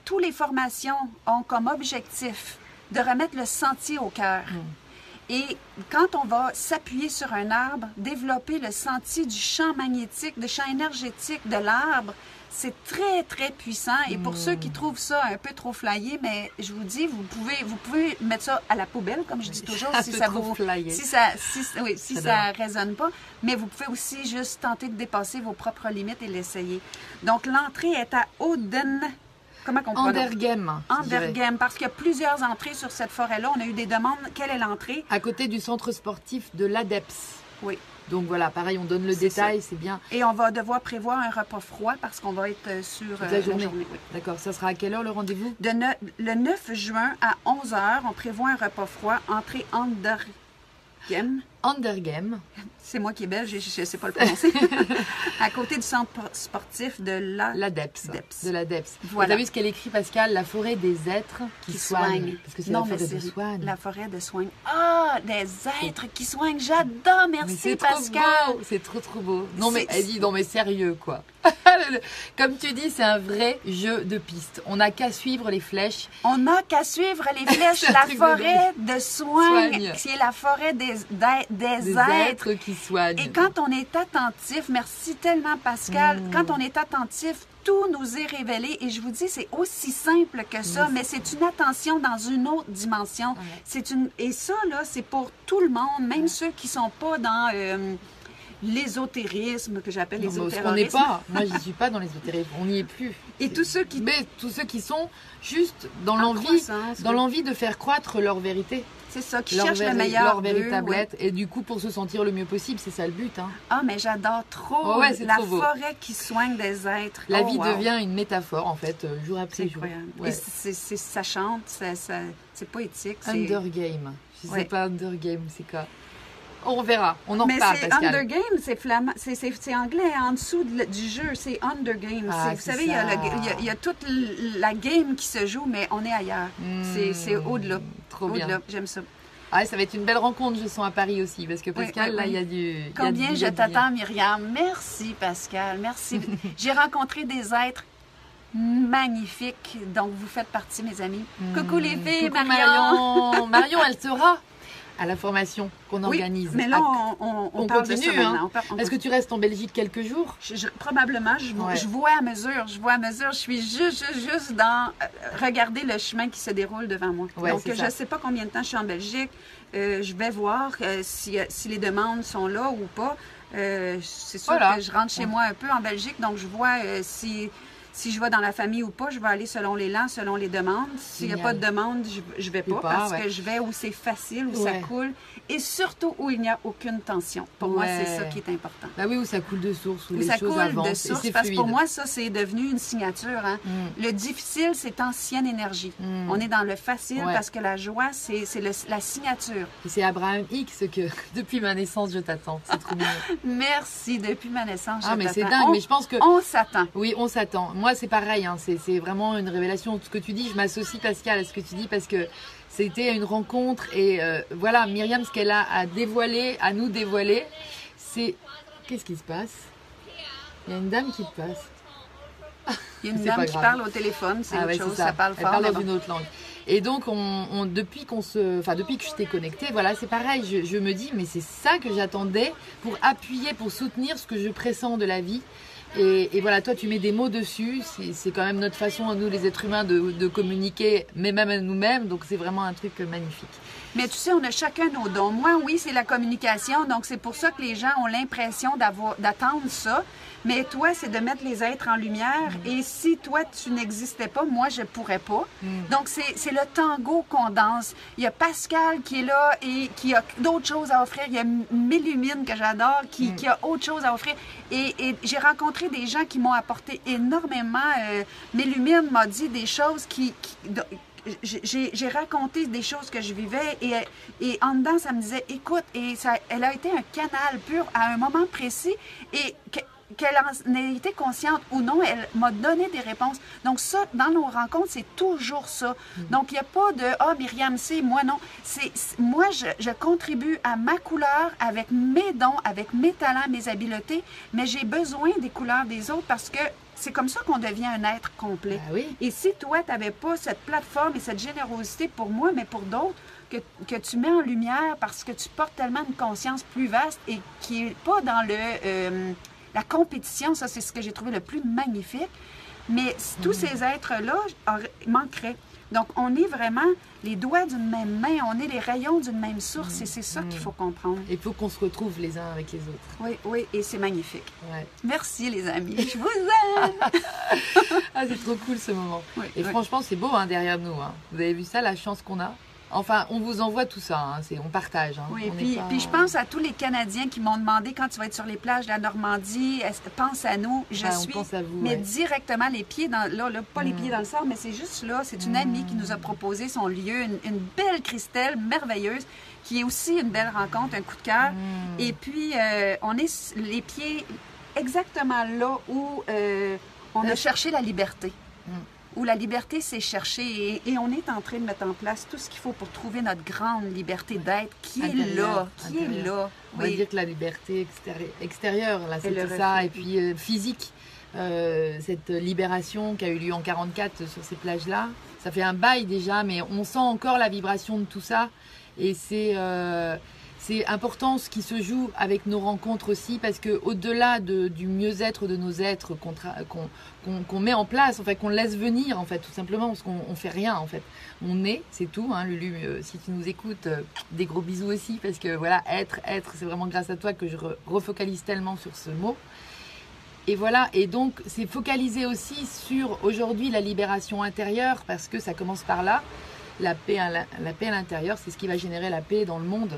toutes les formations ont comme objectif de remettre le sentier au cœur. Mm. Et quand on va s'appuyer sur un arbre, développer le sentier du champ magnétique, du champ énergétique de l'arbre, c'est très, très puissant. Et pour ceux qui trouvent ça un peu trop flyé, mais je vous dis, vous pouvez, vous pouvez mettre ça à la poubelle, comme je dis toujours, <laughs> si ça vous, si ça, si, oui, si ça résonne pas. Mais vous pouvez aussi juste tenter de dépasser vos propres limites et l'essayer. Donc, l'entrée est à Oden. Comment on? Andergem. Andergem, parce qu'il y a plusieurs entrées sur cette forêt-là. On a eu des demandes. Quelle est l'entrée? À côté du centre sportif de l'ADEPS. Oui. Donc voilà, pareil, on donne le détail, c'est bien. Et on va devoir prévoir un repas froid parce qu'on va être euh, sur Toute euh, la journée. oui. D'accord, ça sera à quelle heure le rendez-vous? Ne- le 9 juin à 11h, on prévoit un repas froid, entrée Andergem. Andergem. C'est moi qui est belge, je ne sais pas le prononcer. <laughs> à côté du centre sportif de la... L'ADEPS. Deps. De l'ADEPS. Voilà. Vous avez vu ce qu'elle écrit, Pascal? La forêt des êtres qui, qui soignent. soignent. Parce que c'est la forêt de soigne. La forêt de soigne. Ah, des êtres qui soignent. J'adore. Merci, c'est trop Pascal. c'est trop trop beau. Non mais elle dit non mais sérieux quoi. <laughs> Comme tu dis, c'est un vrai jeu de piste. On n'a qu'à suivre les flèches. On n'a qu'à suivre les <laughs> flèches. La truc de forêt de soigne, Soigne. qui est la forêt des, des, des Des êtres. êtres qui soignent. Et quand on est attentif, merci tellement Pascal, Mm. quand on est attentif, tout nous est révélé et je vous dis, c'est aussi simple que ça, mais c'est une attention dans une autre dimension. C'est une et ça là, c'est pour tout le monde, même ceux qui sont pas dans euh, l'ésotérisme que j'appelle mais on n'est l'ésotérisme. pas. Moi, j'y suis pas dans l'ésotérisme. On n'y est plus. Et tous ceux qui Mais tous ceux qui sont juste dans En l'envie, croissance, dans oui. l'envie de faire croître leur vérité, c'est ça, qui cherchent le meilleur leur véritable ouais. et du coup pour se sentir le mieux possible, c'est ça le but. hein. Ah, mais j'adore trop Oh ouais, la trop forêt qui soigne des êtres. La Oh, vie wow. devient une métaphore en fait, euh, jour après jour. incroyable. Ouais. Et c'est- c'est- ça chante, ça, ça- c'est poétique. Undergame. Je sais pas Undergame, c'est quoi On verra, on en Mais parle c'est. Undergame, c'est flamand, anglais en dessous de du jeu, c'est Undergame. Ah, vous savez, il y, a ça. le- il y a- il y a toute la game qui se joue, mais on est ailleurs. C'est, c'est Hmm, au-delà. Trop Au-delà, bien. j'aime ça. Ah, ça va être une belle rencontre, je sens à Paris aussi, parce que Pascal, oui, là, oui. il y a du. il y a du- Combien y je a du bien. t'attends, Myriam? Merci, Pascal. Merci. <laughs> J'ai rencontré des êtres magnifiques, donc vous faites partie, mes amis. Coucou les filles, Hmm. Coucou Marion. Marion. Marion, elle sera <laughs> à la formation qu'on Oui, organise. mais là, on, on, on on parle de continue, hein. Est-ce que tu restes en Belgique quelques jours? Je- je- probablement, je, Ouais. je vois à mesure, je vois à mesure. Je suis juste, juste, juste dans euh, regarder le chemin qui se déroule devant moi. Ouais, Donc, je ne sais pas combien de temps je suis en Belgique. Euh, je vais voir euh, si, si les demandes sont là ou pas. Euh, c'est sûr Voilà. que je rentre chez moi un peu en Belgique, donc je vois si, si je vais dans la famille ou pas. Je vais aller selon l'élan, selon les demandes. S'il n'y a pas de demande, je ne vais pas, pas, parce ouais. que je vais où c'est facile, où ça coule et surtout où il n'y a aucune tension. Pour moi, c'est ça qui est important. Bah oui, où ça coule de source, où Où les ça choses coule avancent. de source, parce que pour moi, ça, c'est devenu une signature. hein. Mm. Le difficile, c'est ancienne énergie. Mm. On est dans le facile parce que la joie, c'est la signature. Et c'est Abraham X que <laughs> depuis ma naissance je t'attends. C'est trop mignon. <laughs> Merci, depuis ma naissance. Ah je mais c'est dingue, On- mais je pense que On s'attend. oui, on s'attend. Moi c'est pareil, hein. c'est vraiment une révélation. Tout ce que tu dis, je m'associe Pascal à ce que tu dis parce que c'était une rencontre et euh, voilà Myriam ce qu'elle a à dévoiler, à nous dévoiler, c'est qu'est-ce qui se passe? Il y a une dame qui passe. Il y a une <laughs> dame qui parle au téléphone, c'est Ah ouais, chose, c'est ça. parle Elle fort. parle dans une autre langue. Et donc, on, on- depuis qu'on se, enfin depuis que je t'ai connecté, voilà, c'est pareil. Je, je me dis, mais c'est ça que j'attendais pour appuyer, pour soutenir ce que je pressens de la vie. Et, voilà, toi, tu mets des mots dessus. C'est quand même notre façon, à nous les êtres humains, de, de communiquer, mais même à nous-mêmes. Donc, c'est vraiment un truc magnifique. Mais tu sais, on a chacun nos dons. Moi, oui, c'est la communication, donc c'est pour ça que les gens ont l'impression d'avoir d'attendre ça. Mais toi, c'est de mettre les êtres en lumière. Et si toi, tu n'existais pas, moi, je pourrais pas. Donc, c'est c'est le tango qu'on danse. Il y a Pascal qui est là et qui a d'autres choses à offrir. Il y a Mélumine que j'adore qui, qui a autre chose à offrir. Et, et j'ai rencontré des gens qui m'ont apporté énormément. Euh, Mélumine m'a dit des choses qui- qui j'ai raconté des choses que je vivais et, et en dedans, ça me disait, écoute, et ça, elle a été un canal pur à un moment précis et que- qu'elle en ait été consciente ou non, elle m'a donné des réponses. Donc ça, dans nos rencontres, c'est toujours ça. Donc il n'y a pas de, ah, Myriam, c'est moi, non. C'est c'est- Moi, je, je contribue à ma couleur avec mes dons, avec mes talents, mes habiletés, mais j'ai besoin des couleurs des autres parce que c'est comme ça qu'on devient un être complet. Oui. Et si toi, tu n'avais pas cette plateforme et cette générosité pour moi, mais pour d'autres, que, que tu mets en lumière parce que tu portes tellement une conscience plus vaste et qui n'est pas dans le, euh, la compétition, ça c'est ce que j'ai trouvé le plus magnifique, mais tous ces êtres-là manqueraient. Donc, on est vraiment les doigts d'une même main, on est les rayons d'une même source et c'est ça qu'il faut comprendre. Il faut qu'on se retrouve les uns avec les autres. Oui, oui, et c'est magnifique. Ouais. Merci les amis, je vous <laughs> aime. Ah, c'est trop cool ce moment. Oui, Et oui. franchement, c'est beau hein, derrière nous. hein. Vous avez vu ça, la chance qu'on a? Enfin, on vous envoie tout ça. hein. C'est, on partage. hein. Oui, On puis, n'est pas- puis je pense à tous les Canadiens qui m'ont demandé quand tu vas être sur les plages de la Normandie, pense à nous. Je on suis pense à vous, mais ouais. directement les pieds dans là, là, pas les Mm. pieds dans le sable, mais c'est juste là. C'est une amie qui nous a proposé son lieu, une, une belle Christelle merveilleuse, qui est aussi une belle rencontre, un coup de cœur. Mm. Et puis euh, on est les pieds exactement là où euh, on a Euh. cherché la liberté. Mm. Où la liberté s'est cherchée et, et on est en train de mettre en place tout ce qu'il faut pour trouver notre grande liberté d'être qui est là, qui est là. On va Oui. dire que la liberté extérie- extérieure, là, c'était ça. Et puis euh, physique, euh, cette libération qui a eu lieu en 44 sur ces plages-là. Ça fait un bail déjà, mais on sent encore la vibration de tout ça. Et c'est euh, c'est important ce qui se joue avec nos rencontres aussi, parce que au-delà de- du mieux-être de nos êtres qu'on met en place, en qu'on laisse venir, en fait, tout simplement, parce qu'on on fait rien, en fait. On est, c'est tout, hein, Lulu. euh, si tu nous écoutes, euh, des gros bisous aussi, parce que voilà, être, être, c'est vraiment grâce à toi que je re- refocalise tellement sur ce mot. Et voilà, et donc c'est focaliser aussi sur aujourd'hui la libération intérieure, parce que ça commence par là. La paix à la, la paix à l'intérieur, c'est ce qui va générer la paix dans le monde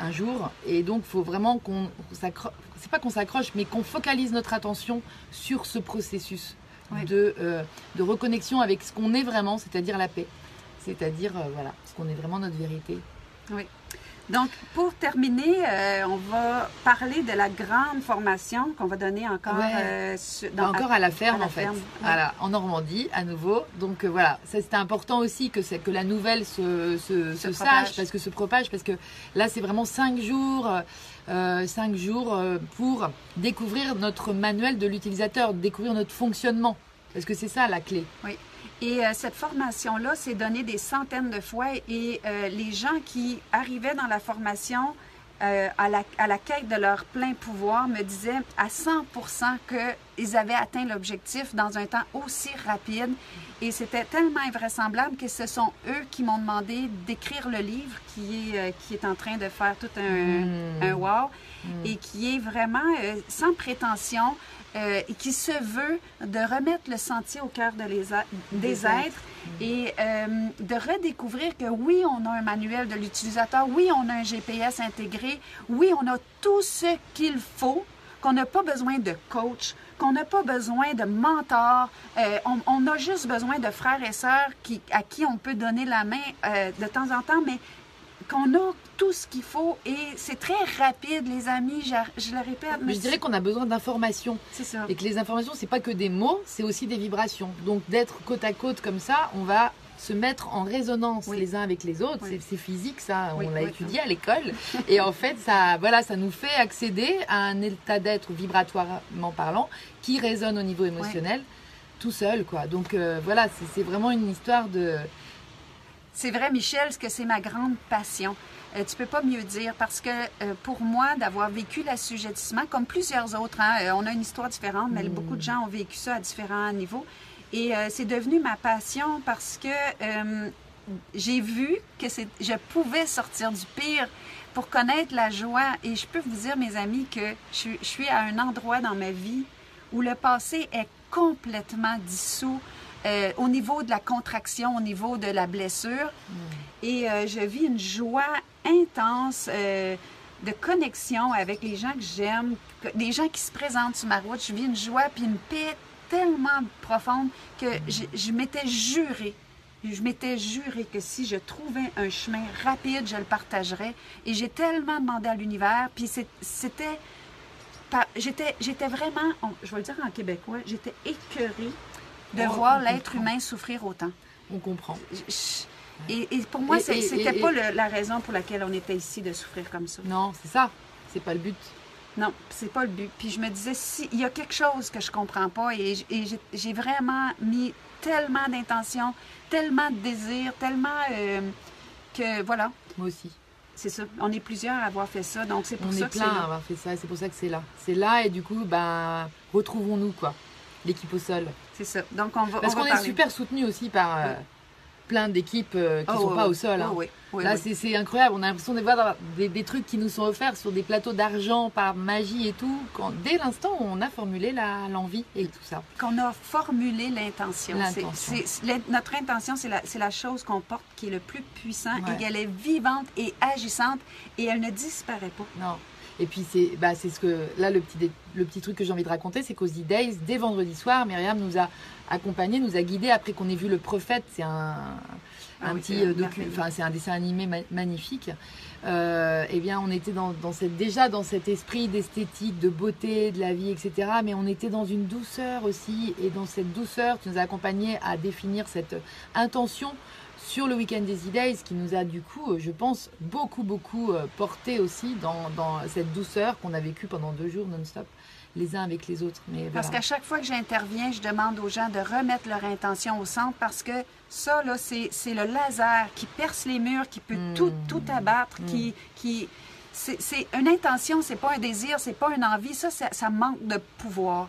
un jour. Et donc, il faut vraiment qu'on s'accroche, c'est pas qu'on s'accroche, mais qu'on focalise notre attention sur ce processus de, euh, de reconnexion avec ce qu'on est vraiment, c'est-à-dire la paix. C'est-à-dire, euh, voilà, ce qu'on est vraiment notre vérité. Oui. Donc, pour terminer, euh, on va parler de la grande formation qu'on va donner encore, Ouais. euh, sur- dans- encore à la ferme à la en fait, voilà, en Normandie à nouveau. Donc euh, voilà, c'était important aussi que, que la nouvelle se, se, Se se propage. sache, parce que se propage, parce que là c'est vraiment cinq jours, cinq jours pour découvrir notre manuel de l'utilisateur, découvrir notre fonctionnement, parce que c'est ça la clé. Oui. Et euh, cette formation-là s'est donnée des centaines de fois et euh, les gens qui arrivaient dans la formation euh, à, la, à la quête de leur plein pouvoir me disaient à 100% qu'ils avaient atteint l'objectif dans un temps aussi rapide. Et c'était tellement invraisemblable que ce sont eux qui m'ont demandé d'écrire le livre qui est, euh, qui est en train de faire tout un, Mm. un wow Mm. et qui est vraiment euh, sans prétention euh, qui se veut de remettre le sentier au cœur de les a- des, êtres, et euh, de redécouvrir que oui, on a un manuel de l'utilisateur, oui, on a un GPS intégré, oui, on a tout ce qu'il faut, qu'on n'a pas besoin de coach, qu'on n'a pas besoin de mentor, euh, on, on a juste besoin de frères et sœurs qui, à qui on peut donner la main de temps en temps, mais qu'on a tout ce qu'il faut et c'est très rapide, les amis, je, je le répète. Mais je dirais qu'on a besoin d'informations. c'est ça. Et que les informations, c'est pas que des mots, c'est aussi des vibrations. Donc d'être côte à côte comme ça, on va se mettre en résonance Oui. les uns avec les autres. Oui. C'est- physique, ça, Oui, on l'a étudié à l'école. <laughs> Et en fait, ça, voilà, ça nous fait accéder à un état d'être vibratoirement parlant qui résonne au niveau émotionnel tout seul, quoi. Donc euh, voilà, c'est vraiment une histoire de. C'est vrai, Michel, ce que c'est ma grande passion. Euh, tu peux pas mieux dire parce que euh, pour moi, d'avoir vécu l'assujettissement, comme plusieurs autres, hein, euh, on a une histoire différente, mais Mm. beaucoup de gens ont vécu ça à différents niveaux. Et euh, c'est devenu ma passion parce que j'ai vu que je pouvais sortir du pire pour connaître la joie. Et je peux vous dire, mes amis, que je, je suis à un endroit dans ma vie où le passé est complètement dissous euh, au niveau de la contraction, au niveau de la blessure. Et euh, je vis une joie intense euh, de connexion avec les gens que j'aime, des gens qui se présentent sur ma route. Je vis une joie puis une paix tellement profonde que je, je m'étais juré. Je m'étais juré que si je trouvais un chemin rapide, je le partagerais. Et j'ai tellement demandé à l'univers. Puis c'était j'étais, vraiment, je vais le dire en québécois, j'étais écœurée de voir l'être humain souffrir autant. On comprend. Et, et pour moi, c'était pas le- la raison pour laquelle on était ici de souffrir comme ça. Non, c'est ça. C'est pas le but. Non, c'est pas le but. Puis je me disais, si il y a quelque chose que je comprends pas, et, j'ai- vraiment mis tellement d'intention, tellement de désir, tellement euh, que voilà, Moi aussi. c'est ça. On est plusieurs à avoir fait ça, donc c'est pour On ça est que plein c'est à là. avoir fait ça, c'est pour ça que c'est là. C'est là et du coup, bah, retrouvons-nous quoi, l'équipe au sol. C'est ça. Donc on va. Parce qu'on est parler. super soutenu aussi par euh, plein d'équipes euh, qui Oh, sont oui, pas oui. au sol. hein. Oui, Là, c'est- incroyable. On a l'impression de voir des, des trucs qui nous sont offerts sur des plateaux d'argent par magie et tout. Quand, dès l'instant où on a formulé l'envie et tout ça. qu'on a formulé l'intention. Notre intention, c'est la, chose qu'on porte qui est le plus puissant Ouais. et qu'elle est vivante et agissante et elle ne disparaît pas. Non. Et puis c'est bah, c'est ce que là le petit le petit truc que j'ai envie de raconter c'est qu'aux E-Days dès vendredi soir Myriam nous a accompagnés nous a guidés après qu'on ait vu le prophète. C'est un Ah un oui, petit euh, merveilleux. enfin c'est un dessin animé ma- magnifique. Euh, eh bien on était dans, dans cette déjà dans cet esprit d'esthétique de beauté de la vie etc mais on était dans une douceur aussi. Et dans cette douceur tu nous as accompagnés à définir cette intention sur le week-end des E-Days qui nous a du coup, euh, je pense, beaucoup, beaucoup euh, porté aussi dans, dans cette douceur qu'on a vécue pendant deux jours non-stop, les uns avec les autres. Mais Parce qu'à chaque fois que j'interviens, je demande aux gens de remettre leur intention au centre parce que ça, là, c'est c'est le laser qui perce les murs, qui peut Mm. tout, tout abattre, qui... qui c'est c'est une intention, c'est pas un désir, c'est pas une envie. Ça, ça, ça manque de pouvoir.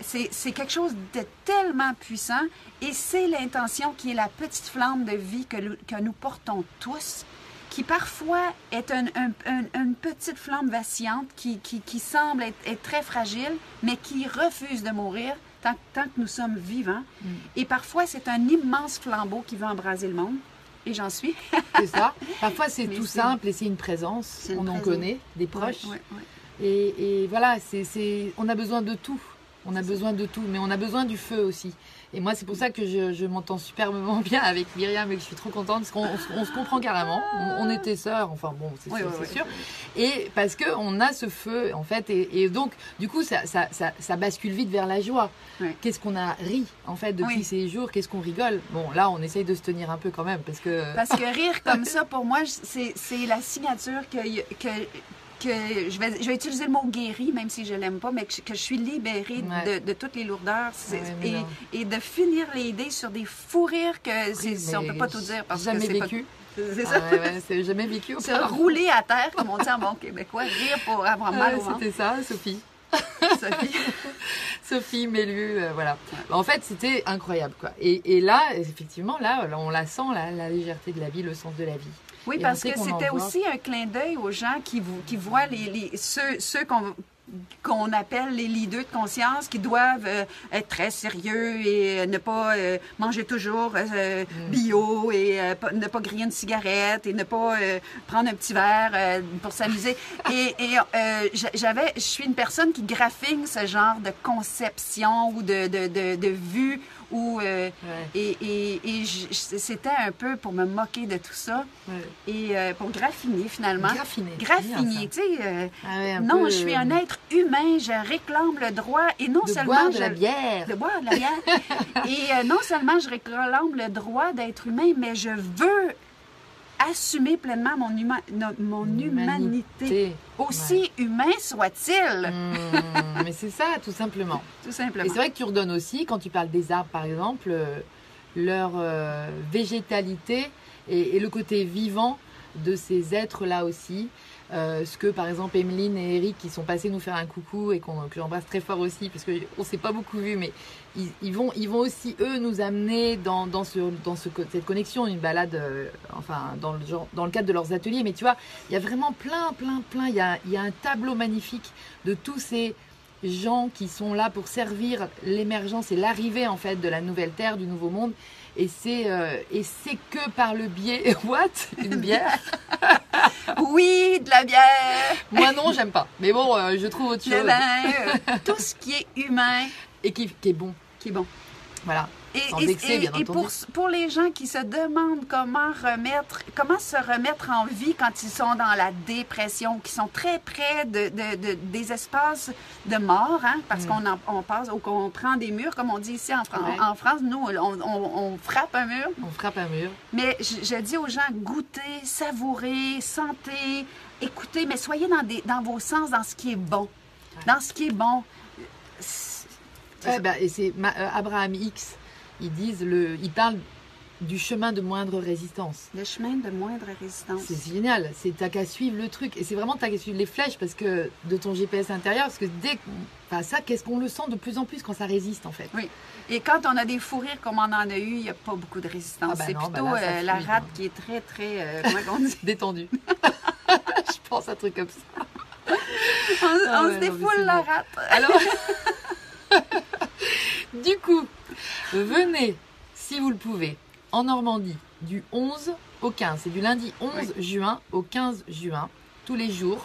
C'est quelque chose de tellement puissant et c'est l'intention qui est la petite flamme de vie que, nous portons tous, qui parfois est un- un- un- une petite flamme vacillante qui, qui, qui semble être, être très fragile, mais qui refuse de mourir tant, tant que nous sommes vivants. Mm. Et parfois, c'est un immense flambeau qui veut embraser le monde. Et j'en suis. <laughs> C'est ça. Parfois, c'est tout simple et c'est une présence. Une On en connaît, des proches. Ouais, ouais, ouais. Et, et voilà, c'est, on a besoin de tout. On a besoin de tout, mais on a besoin du feu aussi. Et moi, c'est pour ça que je, je m'entends superbement <laughs> bien avec Myriam et que je suis trop contente parce qu'on on se- on se comprend carrément. On, on était sœurs, enfin bon, c'est Oui, sûr. oui, c'est oui. sûr. Et parce qu'on a ce feu, en fait, et, et donc, du coup, ça, ça, ça, ça bascule vite vers la joie. Qu'est-ce qu'on a ri, en fait, depuis ces jours? Qu'est-ce qu'on rigole? Bon, là, on essaye de se tenir un peu quand même parce que. Parce que <laughs> rire comme ça, pour moi, c'est c'est la signature que, que, que je vais, je vais utiliser le mot guéri, même si je l'aime pas, mais que, je- que je suis libérée Ouais. de, de toutes les lourdeurs Ouais, et, et de finir l'idée sur des fous rires que c'est, mais on peut pas tout dire parce jamais que c'est vécu. pas. <laughs> C'est Ah ça. ouais, ouais, c'est jamais vécu. Se rouler à terre, comme on dit en bon québécois, rire pour avoir mal au ventre. C'était ça, Sophie. <laughs> Sophie. <laughs> Sophie Mélu, euh, voilà. En fait, c'était incroyable, quoi. Et, et là, effectivement, là, on la sent, la légèreté de la vie, le sens de la vie. Oui, parce que c'était aussi un clin d'œil aux gens qui, vo- qui voient les, les- ceux, ceux qu'on qu'on appelle les leaders de conscience qui doivent euh, être très sérieux et euh, ne pas euh, manger toujours Mm. bio et ne pas griller une cigarette et ne pas prendre un petit verre pour s'amuser. <laughs> Et, et, j'a- j'avais, je suis une personne qui graphine ce genre de conception ou de, de, de, de vue ou euh, Ouais, et, c'était un peu pour me moquer de tout ça ouais. et euh, pour graffiner finalement. Graffiner. Graffiner, tu sais. euh, Ah non, peu, je suis un être humain, je réclame le droit et non de seulement boire de je- la bière. de boire de la bière. <laughs> et non seulement je réclame le droit d'être humain, mais je veux assumer pleinement mon, huma- no- mon humanité. Humanité. Aussi humain soit-il, Mmh, mais c'est ça, tout simplement. <laughs> tout Et simplement. c'est vrai que tu redonnes aussi, quand tu parles des arbres par exemple, euh, leur euh, végétalité et, et le côté vivant de ces êtres-là aussi. Euh, ce que par exemple Emeline et Eric qui sont passés nous faire un coucou et qu'on, que j'embrasse très fort aussi parce qu'on s'est pas beaucoup vu mais ils, vont, ils vont aussi eux nous amener dans, dans, ce, dans ce, cette connexion, une balade euh, enfin dans le, dans le cadre de leurs ateliers mais tu vois il y a vraiment plein plein plein il y a, y a un tableau magnifique de tous ces gens qui sont là pour servir l'émergence et l'arrivée en fait de la nouvelle terre, du nouveau monde. Et c'est euh, et c'est que par le biais <laughs> what? Une bière? <laughs> Oui, de la bière, Moi non, j'aime pas. Mais bon, euh, je trouve autre chose vin, euh, <laughs> tout ce qui est humain et qui, qui est bon. qui est bon. Voilà. Et, pour, pour les gens qui se demandent comment remettre, comment se remettre en vie quand ils sont dans la dépression, qui sont très près de, de- de- des espaces de mort, hein, parce Mm. qu'on en- on passe ou qu'on prend des murs, comme on dit ici en, Fran- Ouais. en France, nous on, on- on frappe un mur. On frappe un mur. Mais je, je dis aux gens, goûtez, savourez, sentez, écoutez, mais soyez dans, des, dans vos sens, dans ce qui est bon. Dans ce qui est bon. Ouais, ça. bah, et c'est euh, Abraham X. Ils disent le, ils parlent du chemin de moindre résistance. Le chemin de moindre résistance. C'est génial, c'est t'as qu'à suivre le truc et c'est vraiment t'as qu'à suivre les flèches parce que de ton GPS intérieur parce que dès enfin ça qu'est-ce qu'on le sent de plus en plus quand ça résiste en fait? Oui. Et quand on a des fous rires comme on en a eu, il n'y a pas beaucoup de résistance. Ah ben c'est ben plutôt là, ça euh, la rate qui est très, très. euh, comment on dit? <laughs> Détendu. <laughs> Je pense à un truc comme ça. On, Ah on ouais, se défoule la rate. Alors, <laughs> du coup, venez, si vous le pouvez, en Normandie, du 11 au 15. C'est du lundi 11 juin au 15 juin, tous les jours,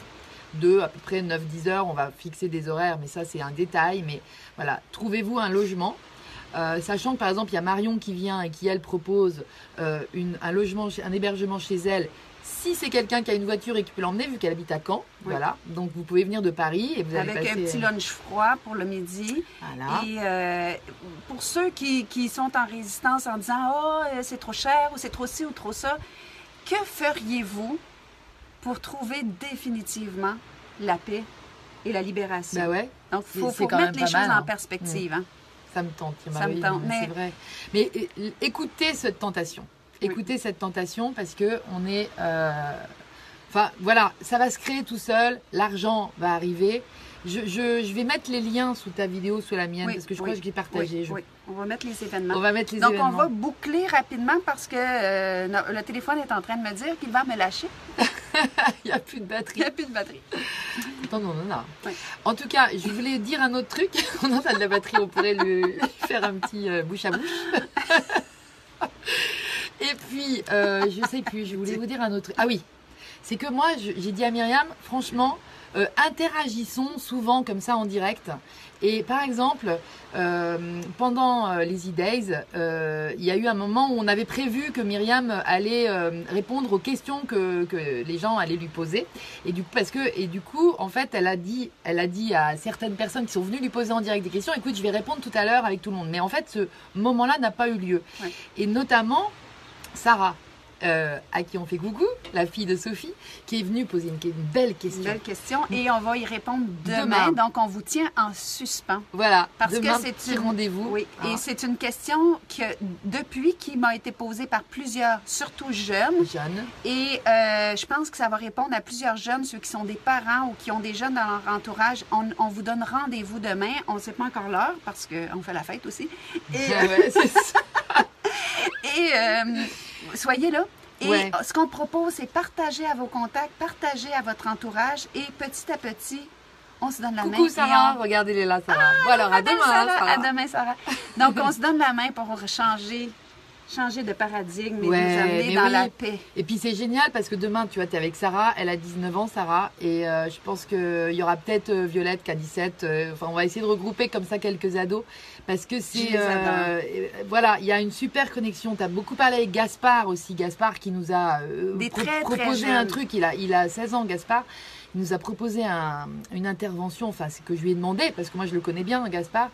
de à peu près 9-10 heures. On va fixer des horaires, mais ça, c'est un détail. Mais voilà, trouvez-vous un logement. Euh, sachant que par exemple il y a Marion qui vient et qui elle propose euh, une- un logement, un hébergement chez elle. Si c'est quelqu'un qui a une voiture et qui peut l'emmener vu qu'elle habite à Caen, Oui. voilà. Donc vous pouvez venir de Paris et vous allez Avec un petit lunch froid pour le midi. Voilà. Et euh, pour ceux qui, qui sont en résistance en disant Oh, euh, c'est trop cher ou c'est trop ci ou trop ça, que feriez-vous pour trouver définitivement la paix et la libération? Bah ouais, Donc, il faut, faut quand mettre même les choses mal, en hein. perspective. hein. ça me tente. Ça me tente, mais- C'est vrai. Mais euh, écoutez cette tentation. Oui. Écoutez cette tentation parce que on est. euh, Enfin voilà, ça va se créer tout seul. L'argent va arriver. Je, je- je vais mettre les liens sous ta vidéo, sous la mienne, Oui, parce que je oui, crois que je l'ai partagé. Oui, Je- oui. on va mettre les événements. On va mettre les Donc, événements. on va boucler rapidement parce que euh, le téléphone est en train de me dire qu'il va me lâcher. <laughs> Il n'y a plus de Il batterie. n'y a plus de batterie. Attends, non, non, non. En tout cas, je voulais dire un autre truc. <laughs> On a de la batterie, on pourrait lui faire un petit euh, bouche à bouche. <laughs> Et puis, euh, je sais plus, je voulais vous dire un autre. Ah oui, c'est que moi, j'ai dit à Myriam, franchement, euh, interagissons souvent comme ça en direct. Et par exemple, euh, pendant euh, les E-Days, euh, il y a eu un moment où on avait prévu que Myriam allait répondre aux questions que, que les gens allaient lui poser. Et du, parce que, et du coup, en fait, elle a, dit, elle a dit à certaines personnes qui sont venues lui poser en direct des questions, écoute, je vais répondre tout à l'heure avec tout le monde. Mais en fait, ce moment-là n'a pas eu lieu. Ouais. Et notamment, Sarah. euh, à qui on fait coucou, la fille de Sophie, qui est venue poser une, une belle question. Belle question. Et on va y répondre demain. Demain. Donc, on vous tient en suspens. Voilà, Parce demain, que c'est une... rendez-vous. Oui, Ah. et c'est une question que, depuis, qui m'a été posée par plusieurs, surtout jeunes. Jeanne. Et euh, je pense que ça va répondre à plusieurs jeunes, ceux qui sont des parents ou qui ont des jeunes dans leur entourage. On, on vous donne rendez-vous demain. On ne sait pas encore l'heure parce qu'on fait la fête aussi. Et, Ah <laughs> ouais, c'est ça. <laughs> <laughs> et, euh, soyez là. Et Ouais. ce qu'on propose, c'est partager à vos contacts, partager à votre entourage et petit à petit, on se donne la main. Coucou Sarah, on- Ah, regardez, est là, Sarah. voilà, à Demain, demain, Sarah. Sarah. À demain, Sarah. Donc, on se donne la main pour changer, changer de paradigme et Ouais, nous amener dans oui. la paix. Et puis c'est génial parce que demain, tu vois, tu es avec Sarah, elle a 19 ans, Sarah, et euh, je pense qu'il y aura peut-être euh, Violette qui a 17. euh, Enfin, on va essayer de regrouper comme ça quelques ados parce que c'est. euh, voilà, il y a une super connexion. Tu as beaucoup parlé avec Gaspard aussi, Gaspard qui nous a Des très, très proposé un truc. Il a, il a 16 ans, Gaspard. Il nous a proposé un- une intervention, enfin, c'est que je lui ai demandé parce que moi je le connais bien, Gaspard.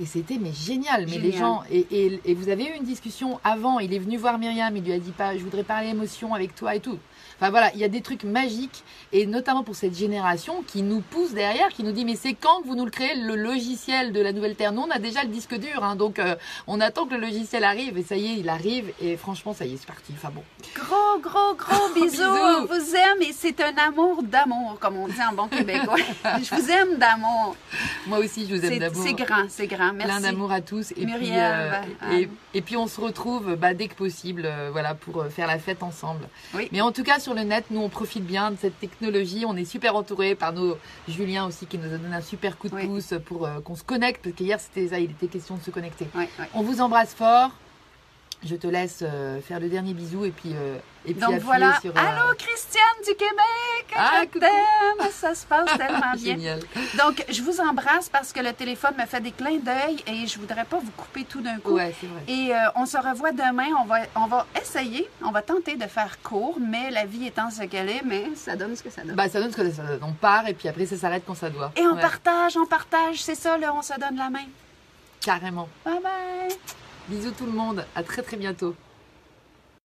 Et c'était mais génial, mais les gens et, et, et vous avez eu une discussion avant. Il est venu voir Myriam, il lui a dit pas, je voudrais parler émotion avec toi et tout. Enfin voilà, il y a des trucs magiques et notamment pour cette génération qui nous pousse derrière, qui nous dit mais c'est quand que vous nous le créez le logiciel de la nouvelle terre? Nous on a déjà le disque dur, hein, donc euh, on attend que le logiciel arrive et ça y est, il arrive et franchement ça y est, c'est parti. Enfin bon, Gros, gros, gros <laughs> bisous. On vous aime et c'est un amour d'amour, comme on dit en bon québécois. <laughs> je vous aime d'amour. moi aussi je vous aime d'amour. c'est grand, c'est grand. Merci. Plein d'amour à tous et puis euh, et, Anne. et puis on se retrouve bah, dès que possible euh, voilà pour euh, faire la fête ensemble. Oui. Mais en tout cas sur le net nous on profite bien de cette technologie, on est super entouré par nos Julien aussi qui nous a donné un super coup de Oui. pouce pour euh, qu'on se connecte parce qu'hier c'était ça, il était question de se connecter. On vous embrasse fort. Je te laisse euh, faire le dernier bisou et puis euh, et puis Donc voilà. sur, euh, Allô, Christiane du Québec. Ah, je t'aime. Ça se passe <laughs> tellement bien. Génial. Donc, je vous embrasse parce que le téléphone me fait des clins d'œil et je voudrais pas vous couper tout d'un coup. Ouais, c'est vrai. Et euh, on se revoit demain. On va, on va essayer, on va tenter de faire court, mais la vie étant ce qu'elle est, mais ça donne ce que ça donne. Bah ça donne ce que ça donne. On part et puis après ça s'arrête quand ça doit. et on Ouais, partage, on partage. C'est ça, là, on se donne la main. Carrément. Bye bye. Bisous tout le monde. À très très bientôt.